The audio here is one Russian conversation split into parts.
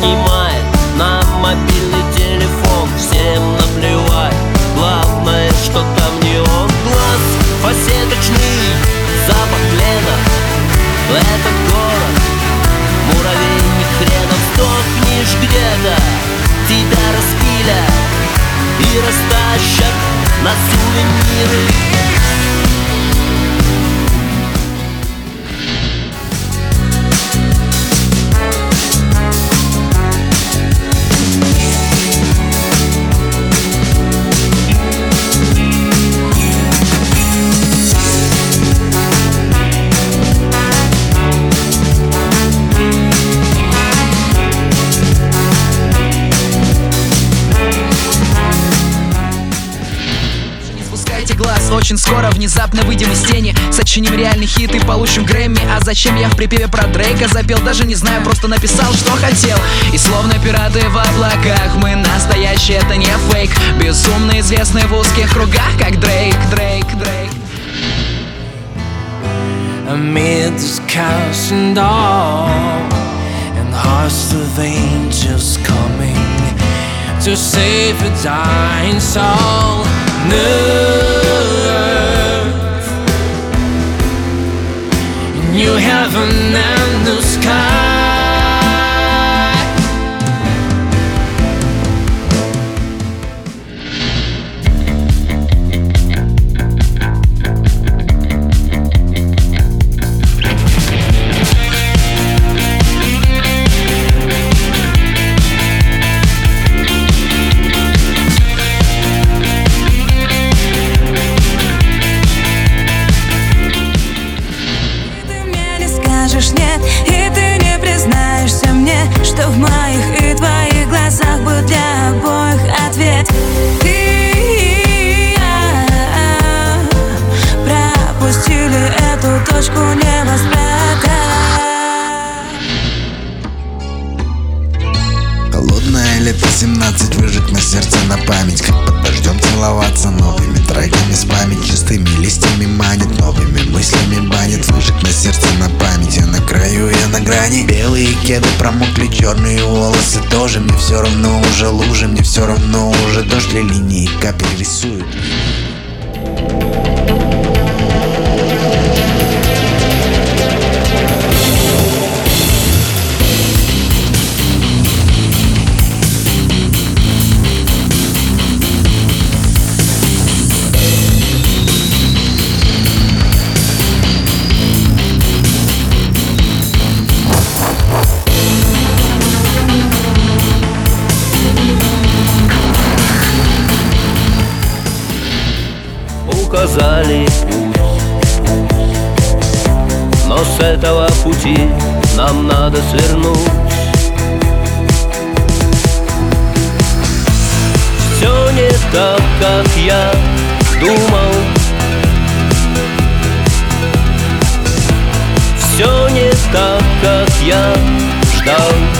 снимает на мобильный телефон. Всем наплевать, главное, что там не он. Глаз фасеточный, запах плена Это город, муравейник хренов Сдохнешь где-то, тебя распилят И растащат на сувениры очень скоро внезапно выйдем из тени. Сочиним реальный хит и получим Грэмми. А зачем я в припеве про Дрейка запел? Даже не знаю, просто написал, что хотел. И словно пираты в облаках Мы настоящие, это не фейк. Безумно известны в узких кругах Как Дрейк, Дрейк, Дрейк. Amid this chaos and all And hosts of angels coming To save a dying soul New heaven and new sky грани Белые кеды промокли, черные волосы. Тоже Мне все равно уже лужи, мне все равно уже дождь линии капель рисуют указали путь Но с этого пути нам надо свернуть. Все не так, как я думал. Все не так, как я ждал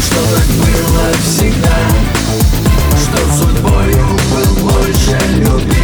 что так было всегда Что судьбою был больше любим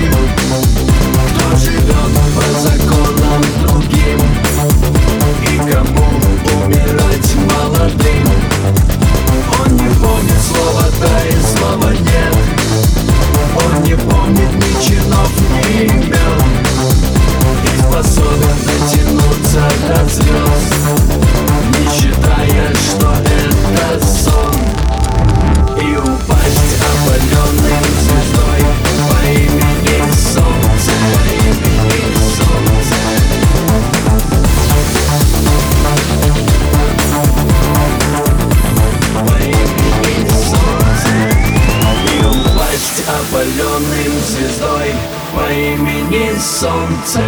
звездой по имени Солнце